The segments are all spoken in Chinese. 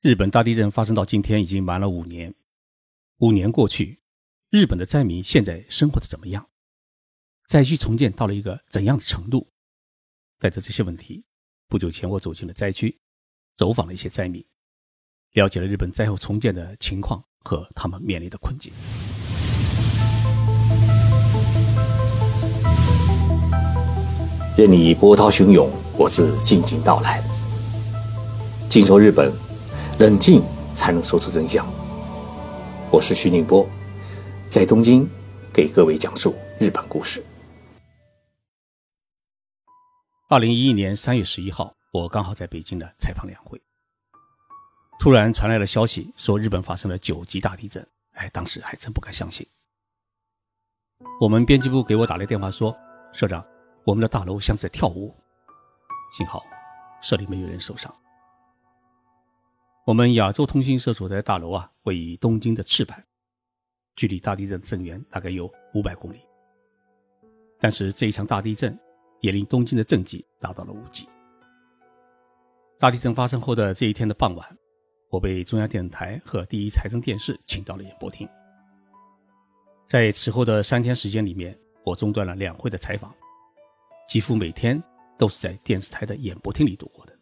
日本大地震发生到今天已经满了五年，五年过去，日本的灾民现在生活的怎么样？灾区重建到了一个怎样的程度？带着这些问题，不久前我走进了灾区，走访了一些灾民，了解了日本灾后重建的情况和他们面临的困境。任你波涛汹涌，我自静静到来。静说日本，冷静才能说出真相。我是徐宁波，在东京给各位讲述日本故事。二零一一年三月十一号，我刚好在北京的采访两会，突然传来了消息，说日本发生了九级大地震。哎，当时还真不敢相信。我们编辑部给我打来电话说，社长。我们的大楼像是在跳舞，幸好社里没有人受伤。我们亚洲通信社所在大楼啊，位于东京的赤坂，距离大地震震源大概有五百公里。但是这一场大地震也令东京的震级达到了五级。大地震发生后的这一天的傍晚，我被中央电视台和第一财政电视请到了演播厅。在此后的三天时间里面，我中断了两会的采访。几乎每天都是在电视台的演播厅里度过的。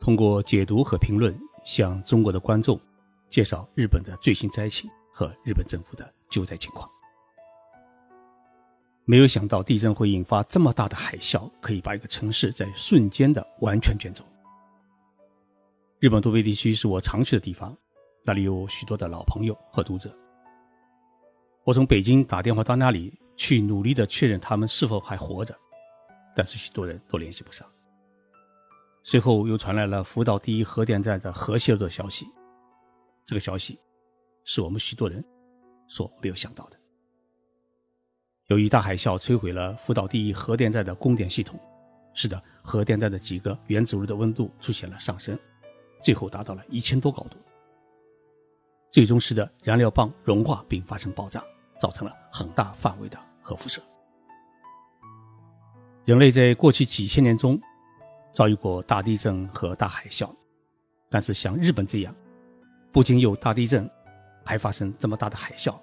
通过解读和评论，向中国的观众介绍日本的最新灾情和日本政府的救灾情况。没有想到地震会引发这么大的海啸，可以把一个城市在瞬间的完全卷走。日本东北地区是我常去的地方，那里有许多的老朋友和读者。我从北京打电话到那里。去努力的确认他们是否还活着，但是许多人都联系不上。随后又传来了福岛第一核电站的核泄漏的消息，这个消息是我们许多人所没有想到的。由于大海啸摧毁了福岛第一核电站的供电系统，使得核电站的几个原子炉的温度出现了上升，最后达到了一千多高度，最终使得燃料棒融化并发生爆炸，造成了很大范围的。核辐射。人类在过去几千年中遭遇过大地震和大海啸，但是像日本这样，不仅有大地震，还发生这么大的海啸，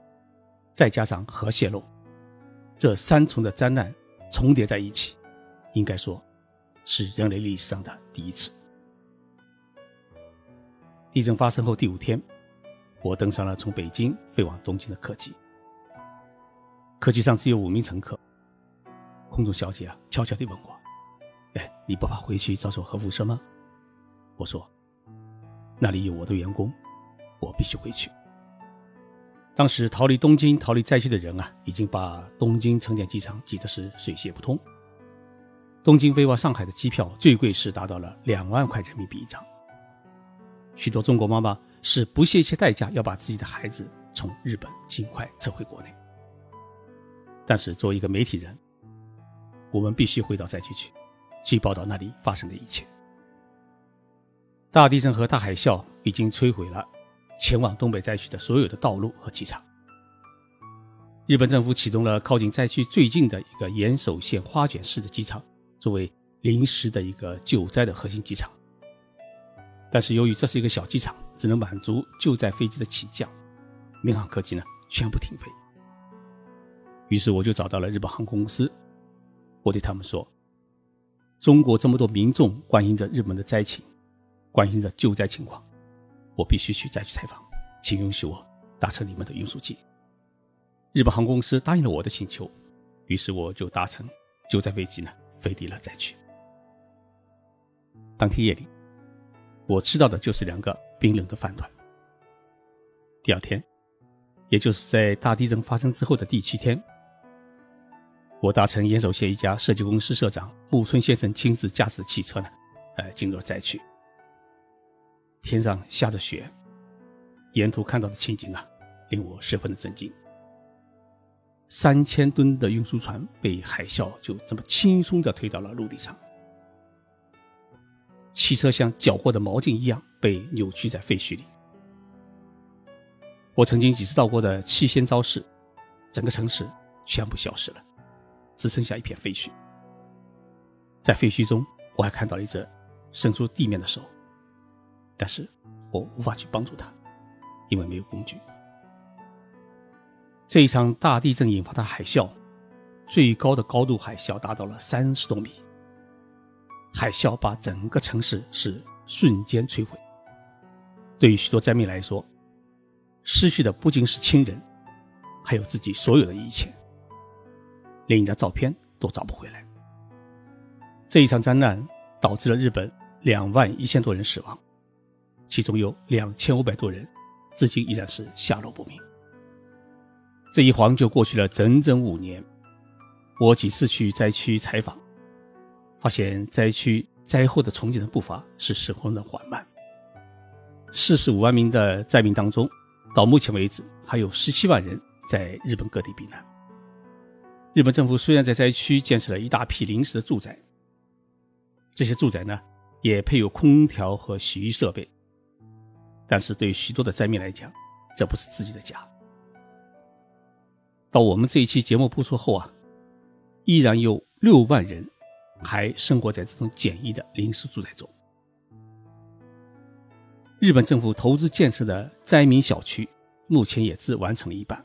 再加上核泄漏，这三重的灾难重叠在一起，应该说是人类历史上的第一次。地震发生后第五天，我登上了从北京飞往东京的客机。客机上只有五名乘客，空中小姐啊，悄悄地问我：“你不怕回去遭受核辐射吗？”我说：“那里有我的员工，我必须回去。”当时逃离东京、逃离灾区的人啊，已经把东京成田机场挤得是水泄不通。东京飞往上海的机票最贵是达到了两万块人民币一张。许多中国妈妈是不惜一切代价要把自己的孩子从日本尽快撤回国内。但是，作为一个媒体人，我们必须回到灾区去，去报道那里发生的一切。大地震和大海啸已经摧毁了前往东北灾区的所有的道路和机场。日本政府启动了靠近灾区最近的一个岩手县花卷市的机场，作为临时的一个救灾的核心机场。但是，由于这是一个小机场，只能满足救灾飞机的起降，民航客机呢全部停飞。于是我就找到了日本航空公司，我对他们说：“中国这么多民众关心着日本的灾情，关心着救灾情况，我必须去灾区采访，请允许我搭乘你们的运输机。”日本航空公司答应了我的请求，于是我就搭乘救灾飞机呢飞抵了灾区。当天夜里，我吃到的就是两个冰冷的饭团。第二天，也就是在大地震发生之后的第七天。我搭乘岩手县一家设计公司社长木村先生亲自驾驶的汽车呢，呃，进入了灾区。天上下着雪，沿途看到的情景啊，令我十分的震惊。三千吨的运输船被海啸就这么轻松地推到了陆地上，汽车像搅过的毛巾一样被扭曲在废墟里。我曾经几次到过的七仙昭市，整个城市全部消失了。只剩下一片废墟，在废墟中，我还看到了一只伸出地面的手，但是我无法去帮助他，因为没有工具。这一场大地震引发的海啸，最高的高度海啸达到了三十多米。海啸把整个城市是瞬间摧毁。对于许多灾民来说，失去的不仅是亲人，还有自己所有的一切，连一张照片都找不回来。这一场灾难导致了日本两万一千多人死亡，其中有两千五百多人至今依然是下落不明。这一晃就过去了整整五年，我几次去灾区采访，发现灾区灾后的重建的步伐是十分的缓慢。四十五万名的灾民当中，到目前为止还有十七万人在日本各地避难。日本政府虽然在灾区建设了一大批临时的住宅，这些住宅呢也配有空调和洗浴设备，但是对许多的灾民来讲，这不是自己的家。到我们这一期节目播出后啊，依然有六万人还生活在这种简易的临时住宅中。日本政府投资建设的灾民小区，目前也只完成了一半，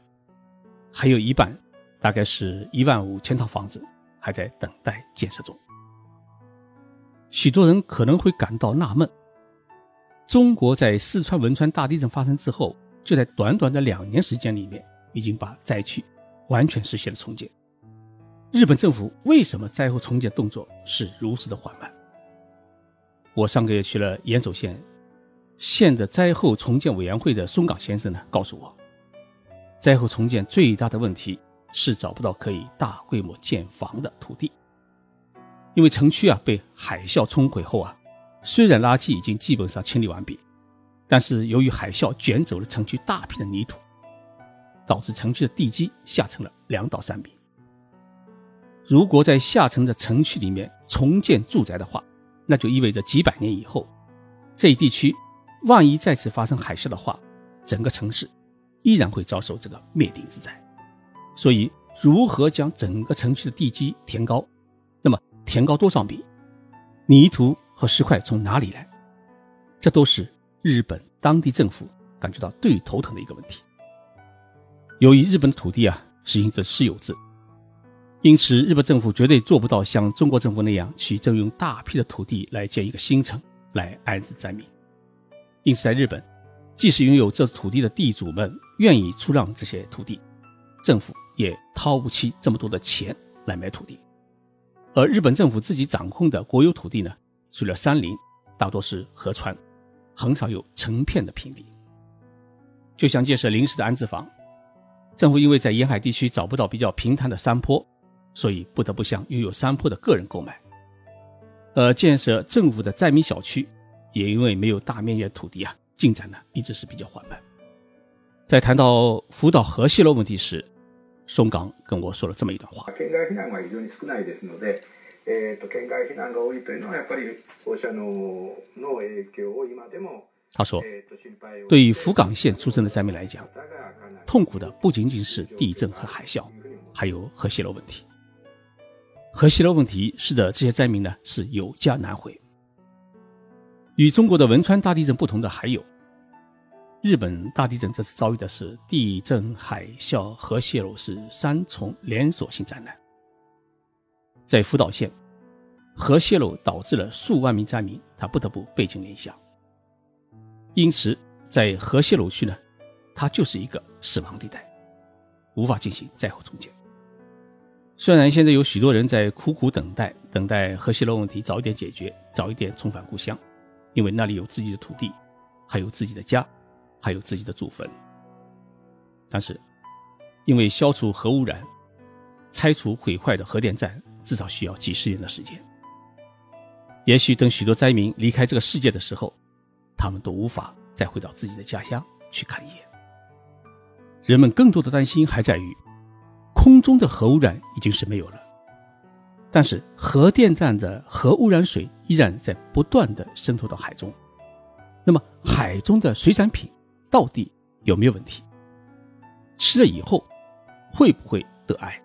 还有一半，大概是一万五千套房子还在等待建设中。许多人可能会感到纳闷：中国在四川汶川大地震发生之后，就在短短的两年时间里面，已经把灾区完全实现了重建。日本政府为什么灾后重建动作是如此的缓慢？我上个月去了岩手县。县的灾后重建委员会的松岗先生呢告诉我，灾后重建最大的问题是找不到可以大规模建房的土地，因为城区啊被海啸冲毁后啊，虽然垃圾已经基本上清理完毕，但是由于海啸卷走了城区大片的泥土，导致城区的地基下沉了两到三米。如果在下沉的城区里面重建住宅的话，那就意味着几百年以后，这一地区。万一再次发生海啸的话，整个城市依然会遭受这个灭顶之灾。所以，如何将整个城区的地基填高？那么，填高多少米？泥土和石块从哪里来？这都是日本当地政府感觉到最头疼的一个问题。由于日本土地啊实行着私有制，因此日本政府绝对做不到像中国政府那样去征用大批的土地来建一个新城来安置灾民。因此，在日本，即使拥有这土地的地主们愿意出让这些土地，政府也掏不起这么多的钱来买土地。而日本政府自己掌控的国有土地呢，除了山林，大多是河川，很少有成片的平地。就像建设临时的安置房，政府因为在沿海地区找不到比较平坦的山坡，所以不得不向拥有山坡的个人购买。而建设政府的灾民小区。也因为没有大面积的土地啊，进展呢一直是比较缓慢。在谈到福岛核泄漏问题时，松冈跟我说了这么一段话。他说：“对于福冈县出生的灾民来讲，痛苦的不仅仅是地震和海啸，还有核泄漏问题。核泄漏问题使得这些灾民呢是有家难回。”与中国的汶川大地震不同的还有，日本大地震这次遭遇的是地震、海啸、核泄漏是三重连锁性灾难。在福岛县，核泄漏导致了数万名灾民他不得不背井离乡，因此在核泄漏区呢，它就是一个死亡地带，无法进行灾后重建。虽然现在有许多人在苦苦等待，等待核泄漏问题早一点解决，早一点重返故乡。因为那里有自己的土地，还有自己的家，还有自己的祖坟。但是，因为消除核污染、拆除毁坏的核电站，至少需要几十年的时间。也许等许多灾民离开这个世界的时候，他们都无法再回到自己的家乡去看一眼。人们更多的担心还在于，空中的核污染已经是没有了。但是核电站的核污染水依然在不断的渗透到海中，那么海中的水产品到底有没有问题？吃了以后会不会得癌？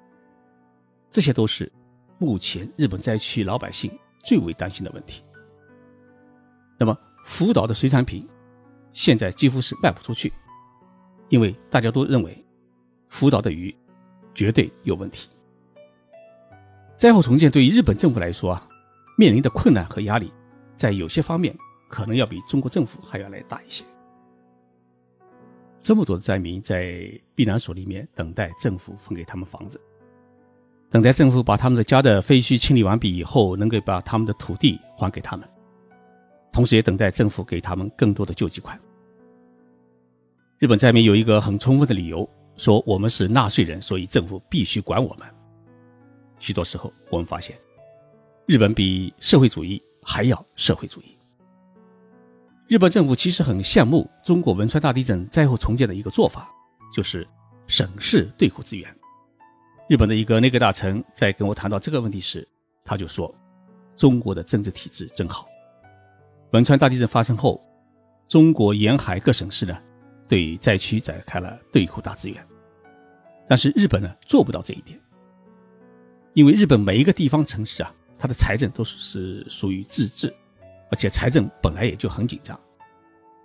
这些都是目前日本灾区老百姓最为担心的问题。那么福岛的水产品现在几乎是卖不出去，因为大家都认为福岛的鱼绝对有问题。灾后重建对于日本政府来说啊，面临的困难和压力，在有些方面可能要比中国政府还要来大一些。这么多的灾民在避难所里面等待政府分给他们房子，等待政府把他们的家的废墟清理完毕以后，能够把他们的土地还给他们，同时也等待政府给他们更多的救济款。日本灾民有一个很充分的理由，说我们是纳税人，所以政府必须管我们。许多时候，我们发现，日本比社会主义还要社会主义。日本政府其实很羡慕中国汶川大地震灾后重建的一个做法，就是省市对库资源。日本的一个内阁大臣在跟我谈到这个问题时，他就说：“中国的政治体制真好。汶川大地震发生后，中国沿海各省市呢，对灾区展开了对库大资源，但是日本呢做不到这一点。”因为日本每一个地方城市啊，它的财政都是属于自治，而且财政本来也就很紧张。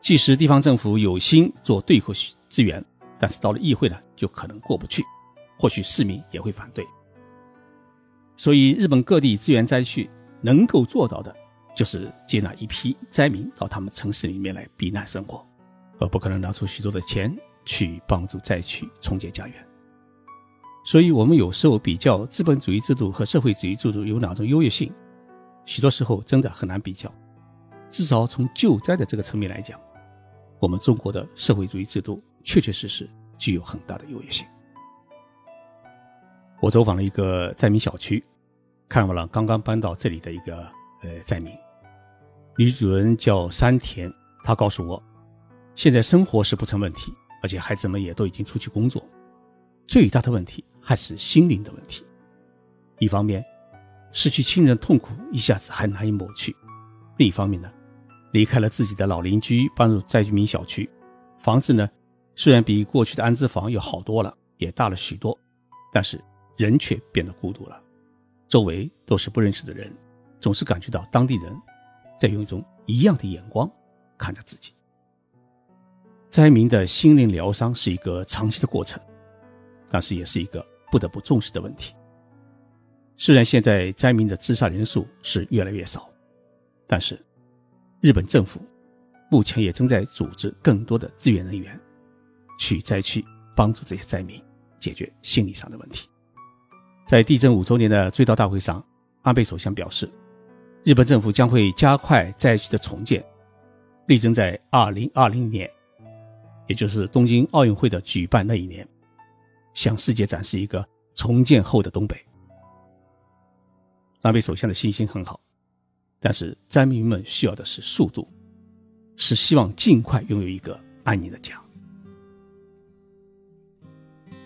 即使地方政府有心做对口资源，但是到了议会呢，就可能过不去，或许市民也会反对。所以，日本各地支援灾区能够做到的，就是接纳一批灾民到他们城市里面来避难生活，而不可能拿出许多的钱去帮助灾区重建家园。所以，我们有时候比较资本主义制度和社会主义制度有哪种优越性，许多时候真的很难比较。至少从救灾的这个层面来讲，我们中国的社会主义制度确确实实具有很大的优越性。我走访了一个灾民小区，看望了刚刚搬到这里的一个呃灾民，女主人叫山田，她告诉我，现在生活是不成问题，而且孩子们也都已经出去工作。最大的问题还是心灵的问题。一方面，失去亲人痛苦一下子还难以抹去；另一方面呢，离开了自己的老邻居，搬入灾民小区，房子呢虽然比过去的安置房要好多了，也大了许多，但是人却变得孤独了。周围都是不认识的人，总是感觉到当地人在用一种一样的眼光看着自己。灾民的心灵疗伤是一个长期的过程。但是也是一个不得不重视的问题。虽然现在灾民的自杀人数是越来越少，但是日本政府目前也正在组织更多的支援人员去灾区帮助这些灾民解决心理上的问题。在地震五周年的追悼大会上，安倍首相表示，日本政府将会加快灾区的重建，力争在二零二零年，也就是东京奥运会的举办那一年。向世界展示一个重建后的东北。安倍首相的信心很好，但是灾民们需要的是速度，是希望尽快拥有一个安宁的家。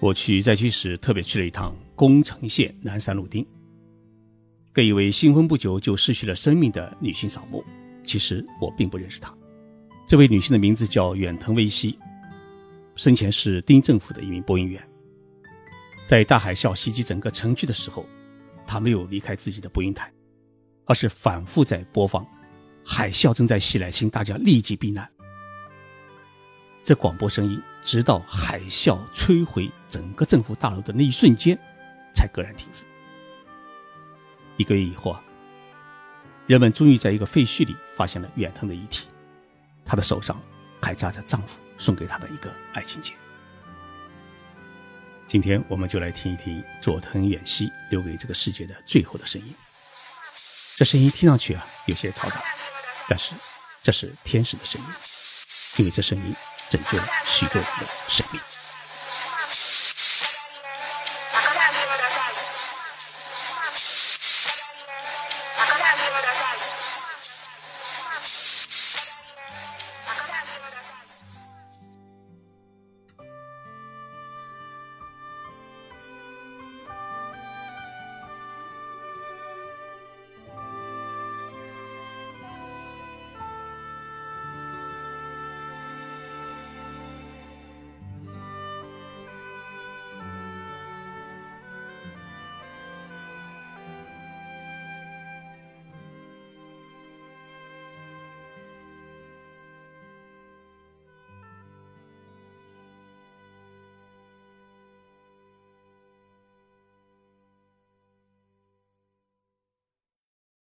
我去灾区时，特别去了一趟宫城县南山路町，给一位新婚不久就失去了生命的女性扫墓。其实我并不认识她，这位女性的名字叫远藤微希，生前是町政府的一名播音员。在大海啸袭击整个城区的时候，他没有离开自己的播音台，而是反复在播放：“海啸正在袭来，请大家立即避难。”这广播声音直到海啸摧毁整个政府大楼的那一瞬间，才戛然停止。一个月以后啊，人们终于在一个废墟里发现了远藤的遗体，她的手上还扎着丈夫送给她的一个爱情结。今天我们就来听一听佐藤远希留给这个世界的最后的声音。这声音听上去啊有些嘈杂，但是这是天使的声音，因为这声音拯救了许多人的生命。